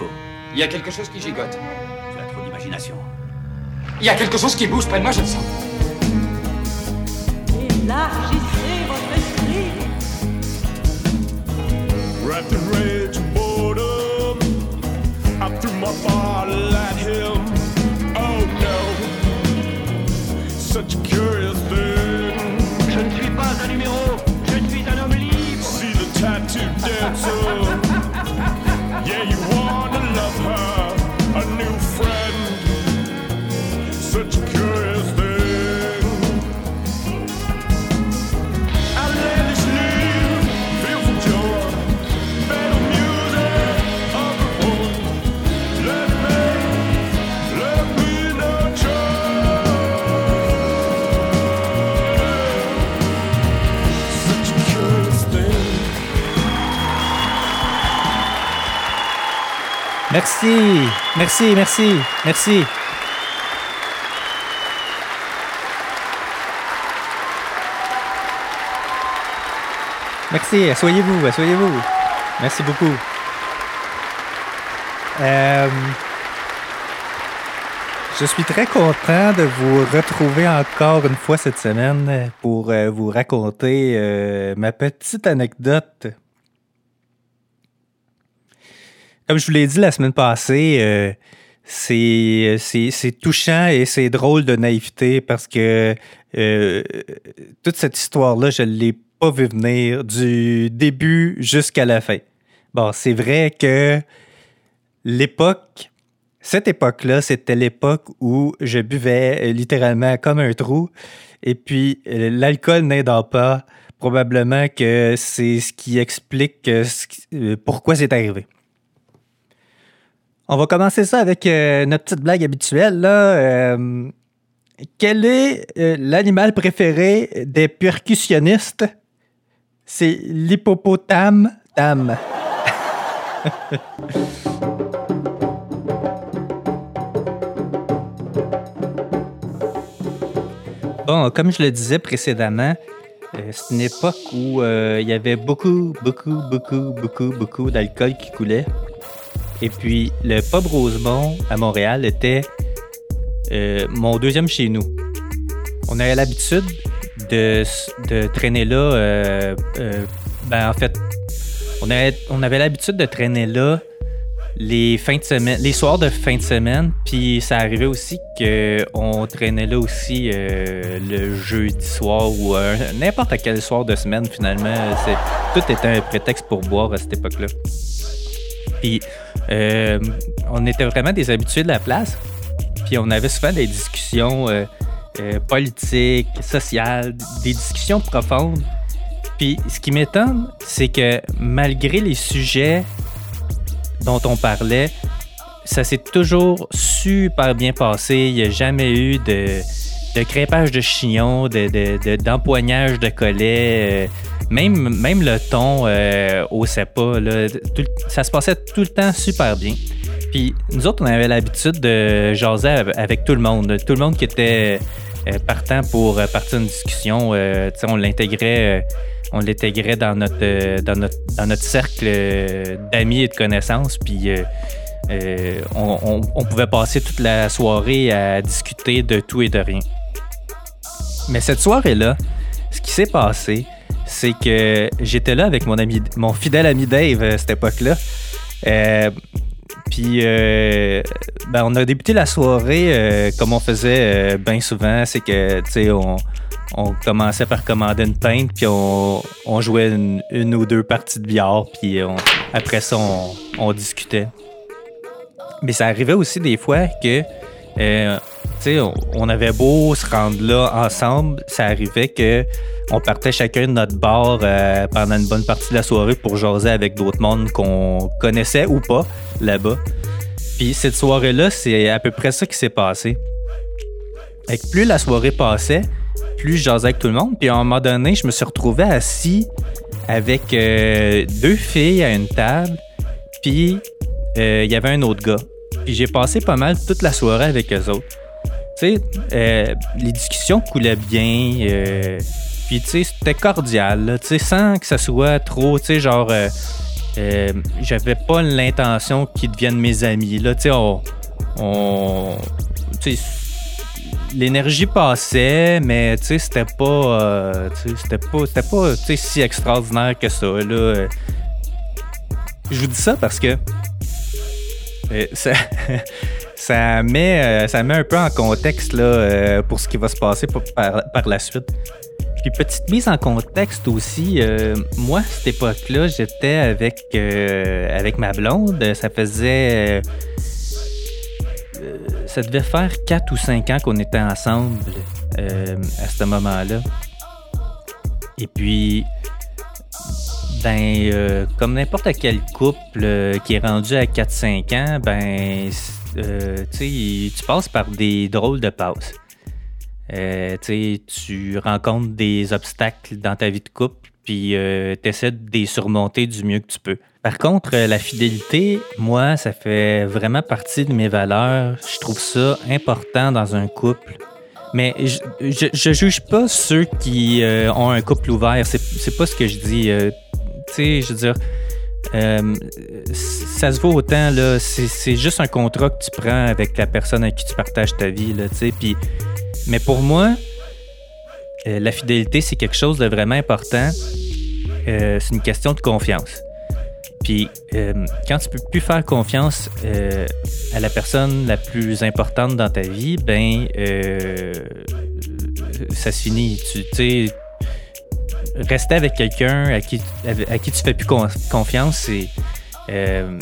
faut. Il y a quelque chose qui gigote. Tu as trop d'imagination. Il y a quelque chose qui bouge près de moi, je le sens. Élargissez votre esprit. Wrapped in rage and boredom, I threw my bottle at him. Oh no, such a curious thing. Je ne suis pas un numéro, je suis un homme libre. See the tattoo dancer. Merci, merci, merci, merci. Merci, asseyez-vous, asseyez-vous. Merci beaucoup. Euh, je suis très content de vous retrouver encore une fois cette semaine pour euh, vous raconter euh, ma petite anecdote comme je vous l'ai dit la semaine passée, euh, c'est, c'est, touchant et c'est drôle de naïveté parce que euh, toute cette histoire-là, je ne l'ai pas vu venir du début jusqu'à la fin. Bon, c'est vrai que l'époque, cette époque-là, c'était l'époque où je buvais euh, littéralement comme un trou. Et puis, euh, l'alcool n'aidant pas, probablement que c'est ce qui explique euh, euh, pourquoi c'est arrivé. On va commencer ça avec euh, notre petite blague habituelle. Euh, quel est euh, l'animal préféré des percussionnistes? C'est l'hippopotame tam. Bon, comme je le disais précédemment, c'est une époque où il y avait beaucoup, beaucoup, beaucoup, beaucoup, beaucoup d'alcool qui coulait. Et puis, le pub Rosemont à Montréal était euh, mon deuxième chez nous. On avait l'habitude de, de traîner là. euh, euh, ben, en fait, on avait, on avait l'habitude de traîner là les fins de semaine, les soirs de fin de semaine. Puis ça arrivait aussi qu'on traînait là aussi le jeudi soir ou n'importe quel soir de semaine finalement. Tout était un prétexte pour boire à cette époque-là. Puis euh, on était vraiment des habitués de la place. Puis on avait souvent des discussions euh, euh, politiques, sociales, des discussions profondes. Puis ce qui m'étonne, c'est que malgré les sujets dont on parlait, ça s'est toujours super bien passé. Il n'y a jamais eu de, de crépage de chignon, de, de- de- d'empoignage de collet. Même, même le ton euh, au CEPA, là, ça se passait tout le temps super bien. Puis nous autres, on avait l'habitude de jaser av- avec tout le monde. Tout le monde qui était euh, partant pour euh, partir une discussion, euh, euh, on l'intégrait dans notre, dans notre, dans notre cercle d'amis et de connaissances. Puis on pouvait passer toute la soirée à discuter de tout et de rien. Mais cette soirée-là, ce qui s'est passé, c'est que j'étais là avec mon ami, mon fidèle ami Dave à cette époque-là. Euh, puis, euh, ben, on a débuté la soirée euh, comme on faisait euh, bien souvent. C'est que, tu sais, on, on commençait par commander une pinte, puis on, on jouait une, ou deux parties de billard, puis après ça, on, on discutait. Mais ça arrivait aussi des fois que, on, avait beau se rendre là ensemble, ça arrivait que on partait chacun de notre bar euh, pendant une bonne partie de la soirée pour jaser avec d'autres mondes qu'on connaissait ou pas là-bas. Puis cette soirée-là, c'est à peu près ça qui s'est passé. Que plus la soirée passait, plus je jasais avec tout le monde. Puis à un moment donné, je me suis retrouvé assis avec euh, deux filles à une table. Puis euh, il y avait un autre gars. Puis j'ai passé pas mal toute la soirée avec eux autres. Euh, les discussions coulaient bien. euh, puis tu sais, c'était cordial, tu sais, sans que ça soit trop, tu sais, genre, euh, j'avais pas l'intention qu'ils deviennent mes amis. Là, tu sais, on. on l'énergie passait, mais tu sais, c'était pas. c'était pas, c'était pas si extraordinaire que ça. Là. Je vous dis ça parce que. ça, ça, met, euh, ça met un peu en contexte là, euh, pour ce qui va se passer par, la suite. Puis petite mise en contexte aussi, euh, moi, à cette époque-là, j'étais avec, euh, avec ma blonde. Ça faisait. euh, ça devait faire 4 ou 5 ans qu'on était ensemble à ce moment-là. Et puis, ben, euh, comme n'importe quel couple qui est rendu à 4-5 ans, ben, euh, tu passes par des drôles de passes. Euh, tu rencontres des obstacles dans ta vie de couple, puis tu essaies de les surmonter du mieux que tu peux. Par contre, euh, la fidélité, moi, ça fait vraiment partie de mes valeurs. Je trouve ça important dans un couple. Mais je, je, juge pas ceux qui euh, ont un couple ouvert. C'est, c'est pas ce que je dis. euh, tu sais, je veux dire, euh, ça se vaut autant, là. C'est, juste un contrat que tu prends avec la personne avec qui tu partages ta vie, là, tu sais. Puis, mais pour moi, euh, la fidélité, c'est quelque chose de vraiment important. Euh, c'est une question de confiance. Puis, quand tu peux plus faire confiance à la personne la plus importante dans ta vie, ben, ça se finit. Tu sais, rester avec quelqu'un à qui, à qui tu fais plus con- confiance, euh,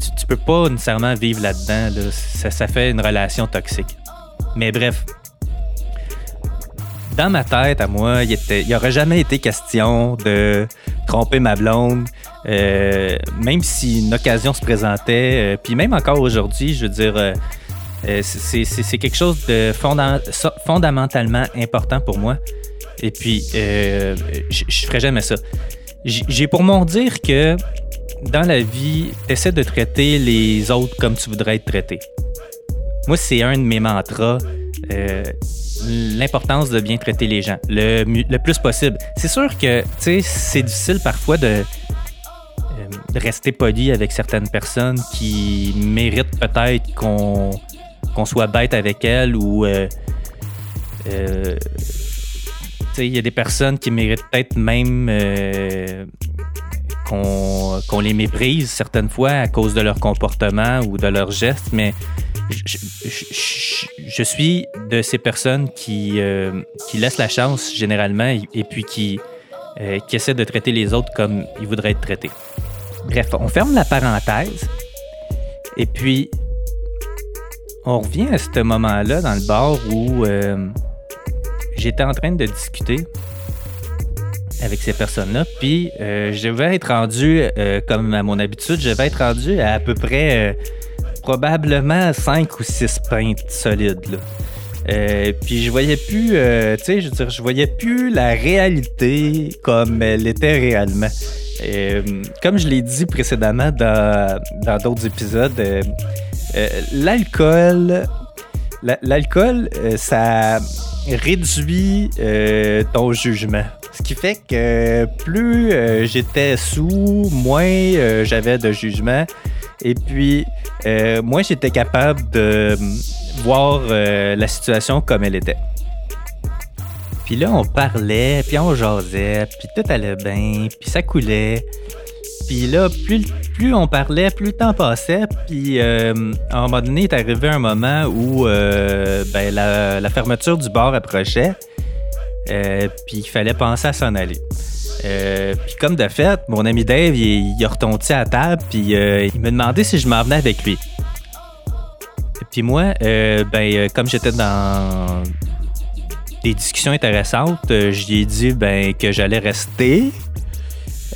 tu, tu peux pas nécessairement vivre là-dedans. là. Ça, fait une relation toxique. Mais bref, dans ma tête, à moi, il il aurait jamais été question de tromper ma blonde, euh, même si une occasion se présentait. euh, puis même encore aujourd'hui, je veux dire, euh, c'est quelque chose de fondamentalement important pour moi. Et puis, euh, je ferais jamais ça. J'ai pour mon dire que dans la vie, essaie de traiter les autres comme tu voudrais être traité. Moi, c'est un de mes mantras. euh, L'importance de bien traiter les gens le, plus possible. C'est sûr que, tu sais, c'est difficile parfois de, euh, rester poli avec certaines personnes qui méritent peut-être qu'on soit bête avec elles ou. euh, il y a des personnes qui méritent peut-être même euh, qu'on les méprise certaines fois à cause de leur comportement ou de leurs gestes, mais je, suis de ces personnes qui, euh, qui laissent la chance généralement et, puis qui, euh, qui essaient de traiter les autres comme ils voudraient être traités. Bref, on ferme la parenthèse et puis on revient à ce moment-là dans le bar où j'étais en train de discuter avec ces personnes-là. Puis euh, je vais être rendu, euh, comme à mon habitude, je vais être rendu à à peu près euh, probablement 5 ou 6 pintes solides. Puis je voyais plus, tu sais, je veux dire, je voyais plus la réalité comme elle était réellement. Comme je l'ai dit précédemment dans d'autres épisodes, l'alcool, la- l'alcool, ça réduit euh, ton jugement. Ce qui fait que plus euh, j'étais sous, moins euh, j'avais de jugement. Et puis, moins j'étais capable de voir la situation comme elle était. Puis là, on parlait, puis on jasait, puis tout allait bien, puis ça coulait. Puis là, plus, plus on parlait, plus le temps passait. Puis euh, à un moment donné, est arrivé un moment où euh, ben, la, fermeture du bar approchait. Euh, puis il fallait penser à s'en aller. Puis comme de fait, mon ami Dave, il, il a à table, puis il me demandait si je m'en venais avec lui. Puis moi, ben, comme j'étais dans des discussions intéressantes, lui ai dit ben, que j'allais rester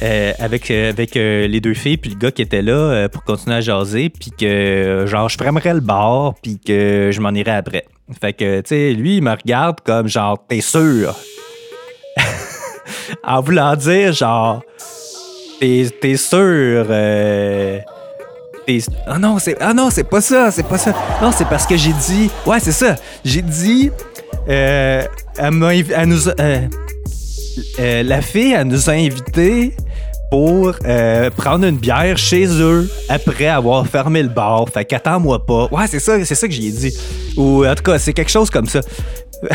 euh, avec, euh, avec euh, les deux filles puis le gars qui était là pour continuer à jaser, puis que genre je fermerais le bar, puis que je m'en irais après. Fait que, tu sais, lui, il me regarde comme genre, t'es sûr? en voulant dire genre, t'es sûr? Ah non, c'est ah non, c'est pas ça, c'est pas ça. Non, c'est parce que j'ai dit, ouais, c'est ça. J'ai dit, elle nous la fille, elle nous a invités pour euh, prendre une bière chez eux après avoir fermé le bar. Fait qu'attends-moi pas. Ouais, c'est ça, c'est ça que j'ai dit. Ou en tout cas, c'est quelque chose comme ça.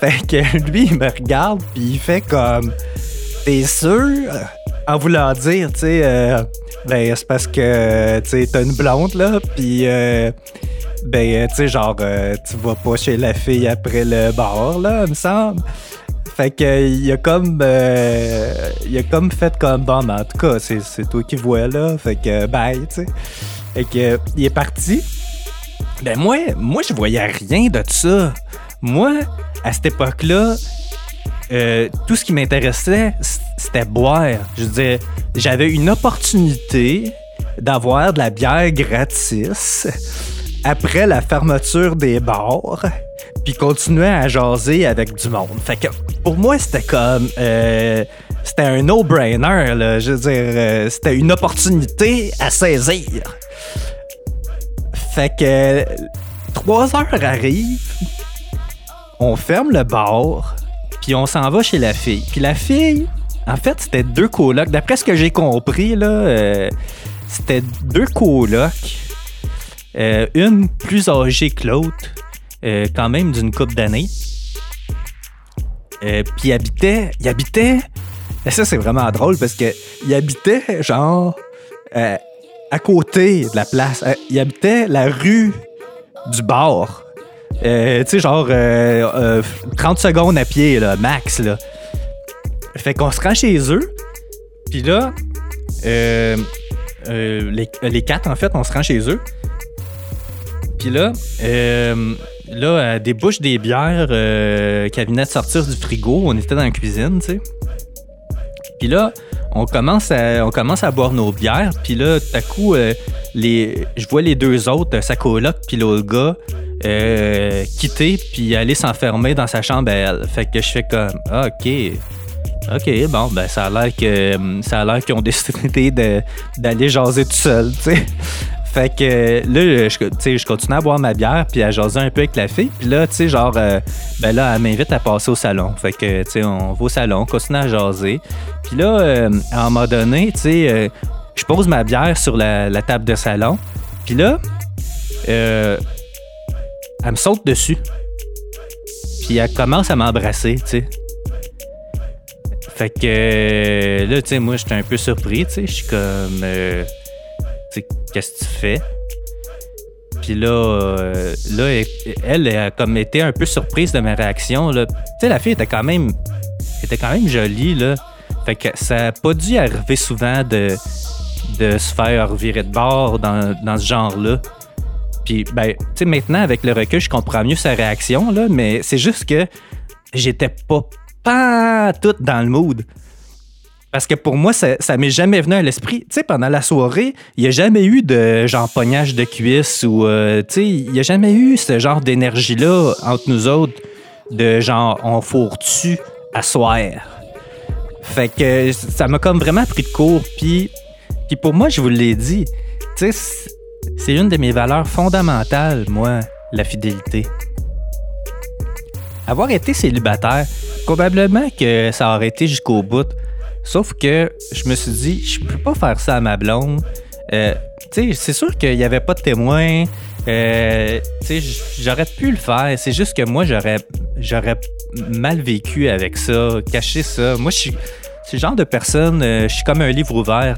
fait que lui, il me regarde, puis il fait comme. T'es sûr? En voulant dire, tu sais, euh, ben, c'est parce que, tu sais, t'as une blonde, là, puis, euh, ben, tu sais, genre, euh, tu vas pas chez la fille après le bar, là, il me semble. Fait que, il a comme, euh, a comme fait comme, bon, en tout cas, c'est, c'est toi qui vois, là, fait que, bye, tu sais. Fait que, il est parti. Ben, moi, moi, je voyais rien de ça. Moi, à cette époque-là, euh, tout ce qui m'intéressait, c'était boire. Je veux dire, j'avais une opportunité d'avoir de la bière gratis après la fermeture des bars, puis continuer à jaser avec du monde. Fait que pour moi, c'était comme. euh, c'était un no-brainer. Je veux dire, euh, c'était une opportunité à saisir. Fait que. Trois heures arrivent, on ferme le bar, puis on s'en va chez la fille. Puis la fille, en fait, c'était deux colocs. D'après ce que j'ai compris, là, euh, c'était deux colocs. Euh, une plus âgée que l'autre, euh, quand même d'une couple d'années. Euh, puis habitait, il habitait. et Ça, c'est vraiment drôle parce que il habitait, genre, euh, à côté de la place. Il habitait la rue du bar. Euh, tu sais, genre euh, euh, 30 secondes à pied, là, max. Là. Fait qu'on se rend chez eux. Puis là, les, les quatre, en fait, on se rend chez eux. Puis là, euh, là, elle débouche des bières euh, qu'elle de sortir du frigo. On était dans la cuisine, tu sais. Puis là, on commence à, on commence à boire nos bières. Puis là, tout à coup, euh, les, je vois les deux autres, euh, sa coloc puis l'autre gars, quitter puis aller s'enfermer dans sa chambre à elle. Fait que je fais comme, ok. OK, bon, ben ça a l'air que ça a l'air qu'ils ont décidé d'aller jaser tout seul, tu sais. Fait que là, je, je continue à boire ma bière puis à jaser un peu avec la fille. Puis là, tu sais, genre, euh, ben là, elle m'invite à passer au salon. Fait que, tu sais, on va au salon, on continue à jaser. Puis là, euh, à un moment donné, tu sais, euh, je pose ma bière sur la, la table de salon. Puis là, euh, elle me saute dessus. Puis elle commence à m'embrasser, tu sais. Fait que là, tu sais, moi, j'étais un peu surpris, tu sais. Je suis comme, qu'est-ce que tu fais? Puis là, euh, là, elle, a comme été un peu surprise de ma réaction. Tu sais, la fille était quand même, était quand même jolie, là. Fait que ça n'a pas dû arriver souvent de, de se faire virer de bord dans, dans ce genre-là. Puis, ben, tu sais, maintenant, avec le recul, je comprends mieux sa réaction, là, mais c'est juste que j'étais pas, pas tout dans le mood. Parce que pour moi, ça, ça m'est jamais venu à l'esprit. Tu sais, pendant la soirée, il n'y a jamais eu de genre pognage de cuisse ou, euh, tu sais, il n'y a jamais eu ce genre d'énergie-là entre nous autres, de genre, on fourre-tu à soir. Fait que ça m'a comme vraiment pris de court. Puis, puis pour moi, je vous l'ai dit, tu sais, c'est- c'est une de mes valeurs fondamentales, moi, la fidélité. Avoir été célibataire, probablement que ça aurait été jusqu'au bout. Sauf que je me suis dit, je peux pas faire ça à ma blonde. Euh, c'est sûr qu'il n'y avait pas de témoin. Euh, j'aurais pu le faire. C'est juste que moi, j'aurais, mal vécu avec ça, caché ça. Moi, je suis, le genre de personne, euh, je suis comme un livre ouvert,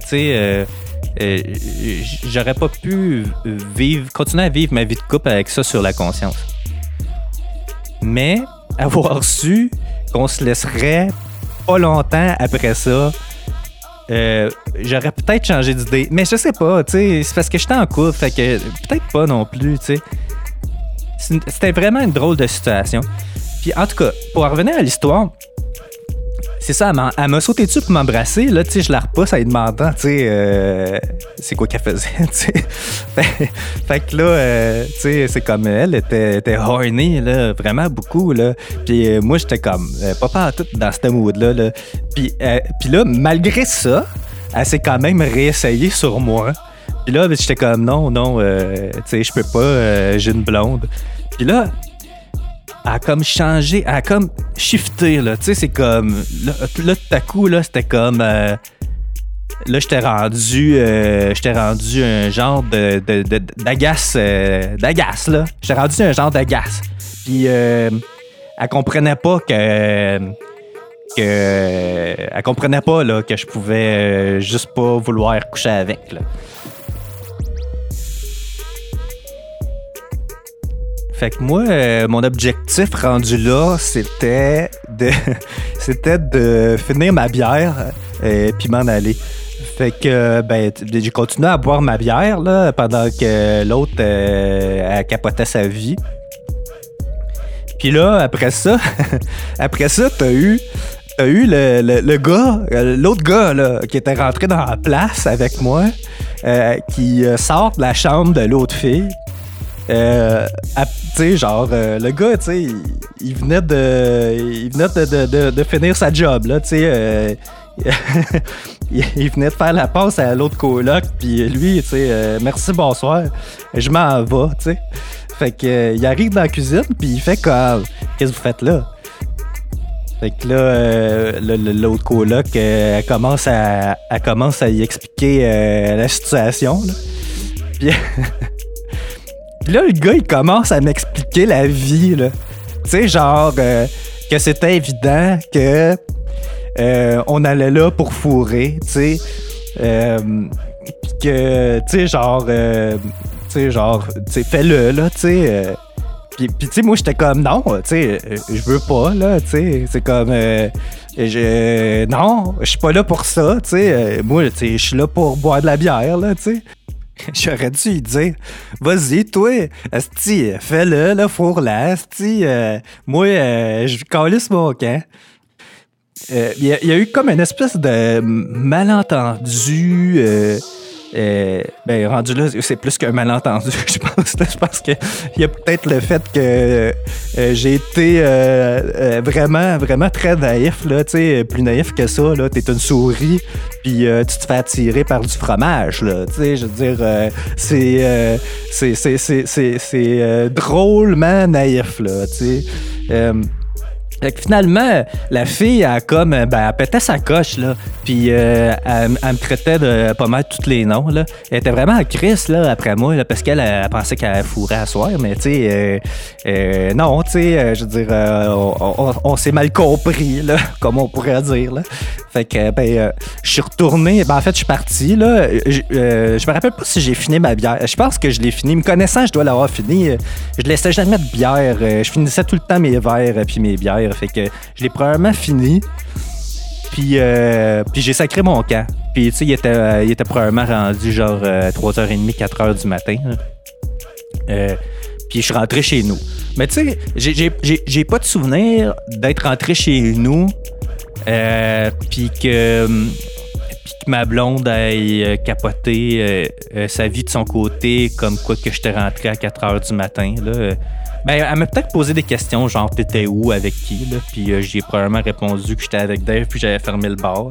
j'aurais pas pu vivre, continuer à vivre ma vie de couple avec ça sur la conscience. Mais avoir su qu'on se laisserait pas longtemps après ça, euh, j'aurais peut-être changé d'idée. Mais je sais pas, tu sais, c'est parce que j'étais en couple, fait que peut-être pas non plus, tu sais. C'était vraiment une drôle de situation. Puis en tout cas, pour en revenir à l'histoire, c'est ça, elle m'a- sauté dessus pour m'embrasser. Là, tu sais, je la repousse en lui demandant, tu sais, euh, c'est quoi qu'elle faisait. Fait, que là, euh, tu sais, c'est comme elle était, était horny, là, vraiment beaucoup, là. Puis euh, moi, j'étais comme, euh, pas pas tout dans ce mood-là, là. Puis, euh, puis là, malgré ça, elle s'est quand même réessayée sur moi. Puis là, j'étais comme, non, non, tu sais, je peux pas, j'ai une blonde. Puis là, a comme changé, a comme shifté, là. Tu sais, c'est comme. Là, tout à coup, là, c'était comme. euh, là, j'étais rendu, euh, j'étais rendu un genre de, d'agace, euh, d'agace, là. J'étais rendu un genre d'agace. Puis, elle comprenait pas que, que, elle comprenait pas, là, que je pouvais juste pas vouloir coucher avec, là. Fait que moi, euh, mon objectif rendu là, c'était de, c'était de finir ma bière et puis m'en aller. Fait que euh, ben, j'ai continué à boire ma bière là, pendant que l'autre euh, capotait sa vie. Puis là, après ça, après ça, t'as eu, t'as eu le, le- gars, euh, l'autre gars là, qui était rentré dans la place avec moi, euh, qui euh, sort de la chambre de l'autre fille. Euh, tu genre, euh, le gars, tu sais, il, venait de, il venait de, de- de- finir sa job, là, tu sais. euh, il, venait de faire la passe à l'autre coloc, puis lui, tu sais, euh, merci, bonsoir, je m'en vais, tu sais. Fait que, il arrive dans la cuisine, puis il fait comme, qu'est-ce que vous faites là? Fait que là, l'autre coloc, elle, commence à, elle commence à y expliquer la situation, là. Puis Là, le gars, il commence à m'expliquer la vie, là. Tu sais, genre, euh, que c'était évident que euh, on allait là pour fourrer, tu sais. Euh, que, tu sais, genre, tu sais, genre, tu fais-le, là, tu sais. Puis, tu sais, moi, j'étais comme, non, tu sais, je veux pas, là, tu sais. C'est comme, je, non, je suis pas là pour ça, tu sais. Moi, tu je suis là pour boire de la bière, là, tu sais. J'aurais dû lui dire, vas-y, toi, Asti, fais-le, là, fourre-la, Asti. euh, moi, euh, je calisse mon camp. Euh, Il y, y a eu comme une espèce de malentendu. Euh, euh, ben, rendu là, c'est plus qu'un malentendu, je pense. Je pense qu'il y a peut-être le fait que euh, j'ai été euh, euh, vraiment, vraiment très naïf, là, tu plus naïf que ça, là. T'es une souris, puis euh, tu te fais attirer par du fromage, là. Tu sais, je veux dire, euh, c'est, euh, c'est, c'est, c'est, euh, drôlement naïf, là, tu sais. Fait que finalement, la fille, a comme, euh, ben, elle pétait sa coche, là. Puis euh, elle, me traitait de pas mal tous les noms, là. Elle était vraiment en crise, là, après moi, là, parce qu'elle elle pensait qu'elle fourrait à soir, mais tu sais, euh, euh, non, tu sais, je veux dire, on, s'est mal compris, là, comme on pourrait dire, là. Fait que, ben, je suis retourné, ben, en fait, je suis parti, là. Je, me rappelle pas si j'ai fini ma bière. Je pense que je l'ai fini. Me connaissant, je dois l'avoir fini. Je laissais jamais de bière. Je finissais tout le temps mes verres puis mes bières. Fait que je l'ai probablement fini. Puis, euh, puis j'ai sacré mon camp. Puis, tu sais, il était, euh, il était probablement rendu genre euh, 3h30, 4h du matin. Euh, puis je suis rentré chez nous. Mais tu sais, j'ai- pas de souvenir d'être rentré chez nous. Puis que, ma blonde ait capoté sa vie de son côté, comme quoi que j'étais rentré à 4 heures du matin. Là. Ben, elle m'a peut-être posé des questions, genre t'étais où, avec qui, là, puis euh, j'ai probablement répondu que j'étais avec Dave, puis j'avais fermé le bar.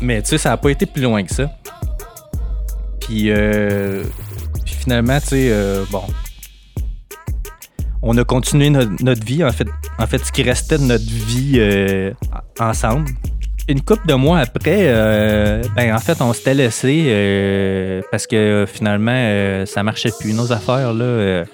Mais tu sais, ça a pas été plus loin que ça. Puis, euh, puis finalement, tu sais, euh, bon, on a continué no- notre vie, en fait, en fait, ce qui restait de notre vie euh, ensemble. Une couple de mois après, ben en fait, on s'était laissé parce que finalement, ça marchait plus nos affaires là.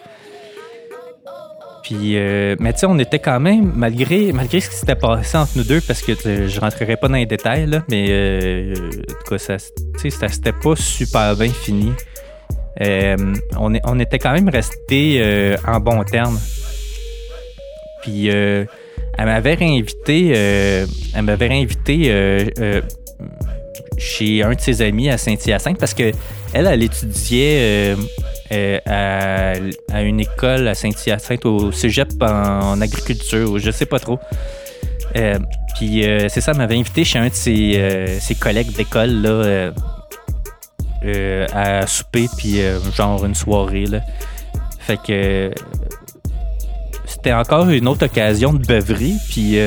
Euh. Mais tu sais, on était quand même, malgré, malgré ce qui s'était passé entre nous deux, parce que je rentrerai pas dans les détails, là, mais euh, en tout cas, ça, ça s'était pas super bien fini. Euh, on, est- on était quand même restés en bons termes. Puis elle m'avait réinvité, elle m'avait chez un de ses amis à Saint-Hyacinthe parce que elle, elle étudiait à, une école à Saint-Hyacinthe au cégep en, agriculture, je sais pas trop. Euh, puis euh, c'est ça, m'avait invité chez un de ses, euh, collègues d'école là. à souper, puis genre une soirée. Là. Fait que c'était encore une autre occasion de beuverie, puis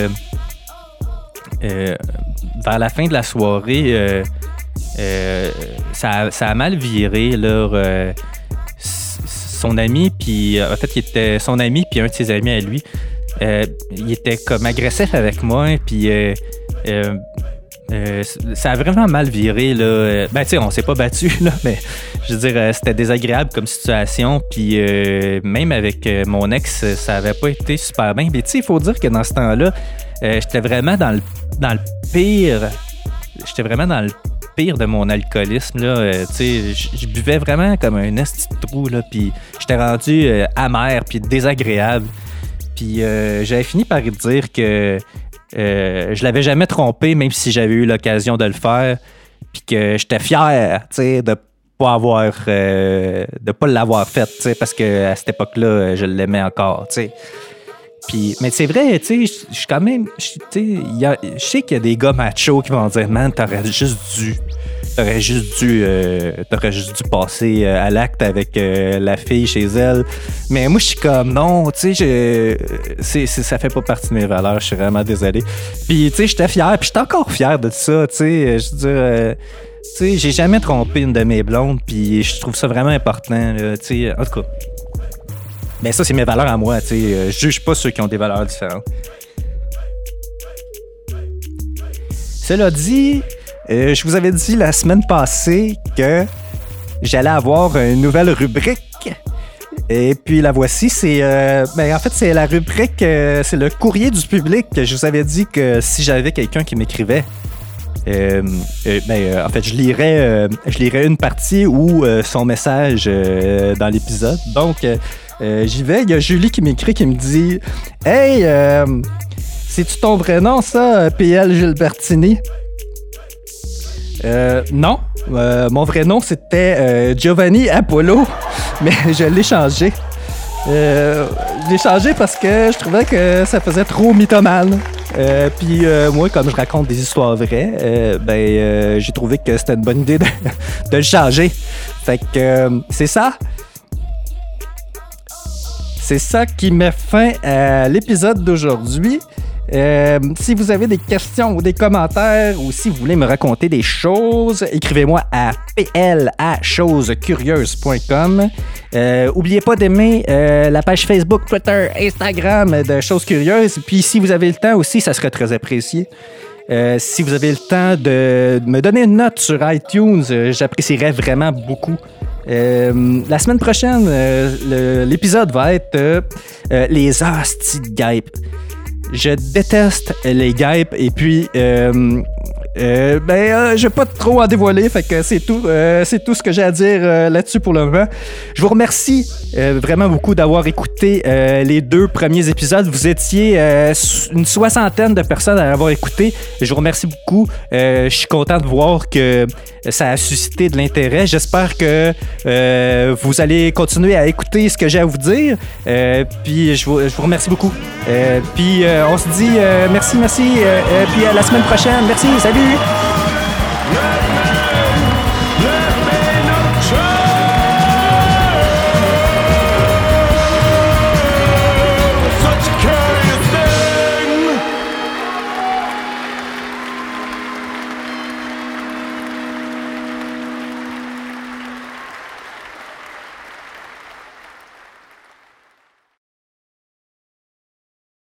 vers la fin de la soirée, ça, a- ça a mal viré. Là, son ami, puis en fait, il était son ami, puis un de ses amis à lui, euh, il était comme agressif avec moi, puis euh, euh, Euh, ça a vraiment mal viré. Là. Euh, Ben, tu sais, on s'est pas battu, là, mais je veux dire, euh, c'était désagréable comme situation. Puis euh, même avec euh, mon ex, euh, ça avait pas été super bien. Mais tu sais, il faut dire que dans ce temps-là, euh, j'étais vraiment dans le, dans le pire. J'étais vraiment dans le pire de mon alcoolisme. Là. Euh, je- buvais vraiment comme un esti de trou. Puis j'étais rendu euh, amer puis désagréable. Puis euh, j'avais fini par dire que je l'avais jamais trompé, même si j'avais eu l'occasion de le faire. Puis que j'étais fier, de pas avoir, de pas l'avoir fait, parce que à cette époque-là, je l'aimais encore. Mais c'est vrai, tu sais, je- suis quand même, je sais, qu'il y a des gars machos qui vont dire, man, t'aurais juste dû, t'aurais juste dû, euh, t'aurais juste dû passer euh, à l'acte avec euh, la fille chez elle. Mais moi, je suis comme, non, tu sais, ça fait pas partie de mes valeurs, je suis vraiment désolé. Puis, tu sais, j'étais fier, puis j'étais encore fier de ça, tu sais, je veux dire, tu sais, j'ai jamais trompé une de mes blondes, puis je trouve ça vraiment important, tu sais, en tout cas. Mais ça, c'est mes valeurs à moi, tu sais, euh, je juge pas ceux qui ont des valeurs différentes. Cela dit, euh, je vous avais dit la semaine passée que j'allais avoir une nouvelle rubrique. Et puis la voici, c'est euh, ben, en fait c'est la rubrique, euh, c'est le courrier du public. Je vous avais dit que si j'avais quelqu'un qui m'écrivait, ben, en fait je lirais, je lirais une partie ou son message dans l'épisode. Donc euh, euh, j'y vais. Il y a Julie qui m'écrit qui me dit, hey, euh, c'est-tu ton vrai nom ça, PL Gilbertini? Euh, non. Euh, mon vrai nom, c'était euh, Giovanni Apollo, mais je l'ai changé. Euh, je l'ai changé parce que je trouvais que ça faisait trop mythomane. Euh, Puis euh, moi, comme je raconte des histoires vraies, euh, ben euh, j'ai trouvé que c'était une bonne idée de, de le changer. Fait que euh, c'est ça. C'est ça qui met fin à l'épisode d'aujourd'hui. Euh, si vous avez des questions ou des commentaires ou si vous voulez me raconter des choses, écrivez-moi à plachosescurieuses.com. Euh, oubliez pas d'aimer euh, la page Facebook, Twitter, Instagram de Choses Curieuses. Puis si vous avez le temps aussi, ça serait très apprécié. Euh, si vous avez le temps de me donner une note sur iTunes, j'apprécierais vraiment beaucoup. Euh, la semaine prochaine, euh, l'épisode va être euh, les hosties de guêpes. Je déteste les guêpes et puis euh, ben euh, je vais pas trop en dévoiler fait que c'est tout euh, c'est tout ce que j'ai à dire là-dessus pour le moment. Je vous remercie vraiment beaucoup d'avoir écouté les deux premiers épisodes. Vous étiez une soixantaine de personnes à l'avoir écouté. Je vous remercie beaucoup. Je suis content de voir que ça a suscité de l'intérêt. J'espère que vous allez continuer à écouter ce que j'ai à vous dire. Puis je vous, je vous remercie beaucoup. Puis on se dit merci, merci. puis à la semaine prochaine. Merci, salut! you.